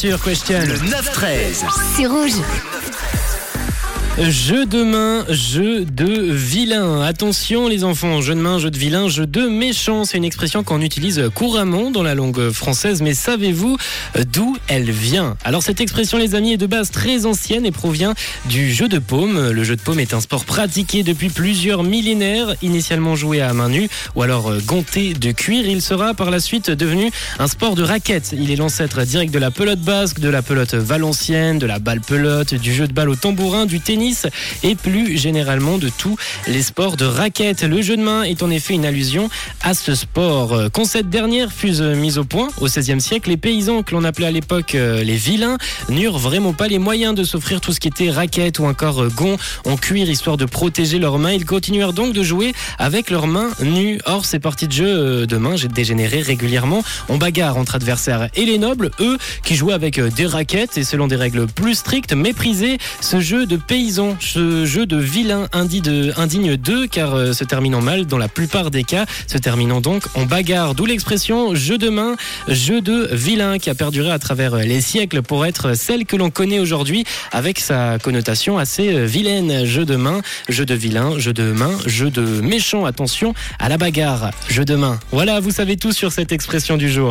Arthur, question. Le 9-13. C'est rouge. Jeu de main, jeu de vilain. Attention les enfants, jeu de main, jeu de vilain, jeu de méchant. C'est une expression qu'on utilise couramment dans la langue française, mais savez-vous d'où elle vient? Alors cette expression les amis est de base très ancienne et provient du jeu de paume. Le jeu de paume est un sport pratiqué depuis plusieurs millénaires, initialement joué à main nue ou alors ganté de cuir. Il sera par la suite devenu un sport de raquette. Il est l'ancêtre direct de la pelote basque, de la pelote valencienne, de la balle pelote, du jeu de balle au tambourin, du tennis et plus généralement de tous les sports de raquette. Le jeu de main est en effet une allusion à ce sport. Quand cette dernière fut mise au point au XVIe siècle, les paysans que l'on appelait à l'époque euh, les vilains n'eurent vraiment pas les moyens de s'offrir tout ce qui était raquette ou encore euh, gond en cuir histoire de protéger leurs mains. Ils continuèrent donc de jouer avec leurs mains nues. Or, ces parties de jeu euh, de main dégénéraient régulièrement en bagarre entre adversaires. Et les nobles, eux, qui jouaient avec des raquettes et selon des règles plus strictes, méprisaient ce jeu de paysans ce jeu de vilain indigne d'eux, car euh, se terminant mal dans la plupart des cas, se terminant donc en bagarre. D'où l'expression jeu de main, jeu de vilain, qui a perduré à travers euh, les siècles pour être celle que l'on connaît aujourd'hui, avec sa connotation assez euh, vilaine. Jeu de main, jeu de vilain, jeu de main, jeu de méchant. Attention à la bagarre, jeu de main. Voilà, vous savez tout sur cette expression du jour.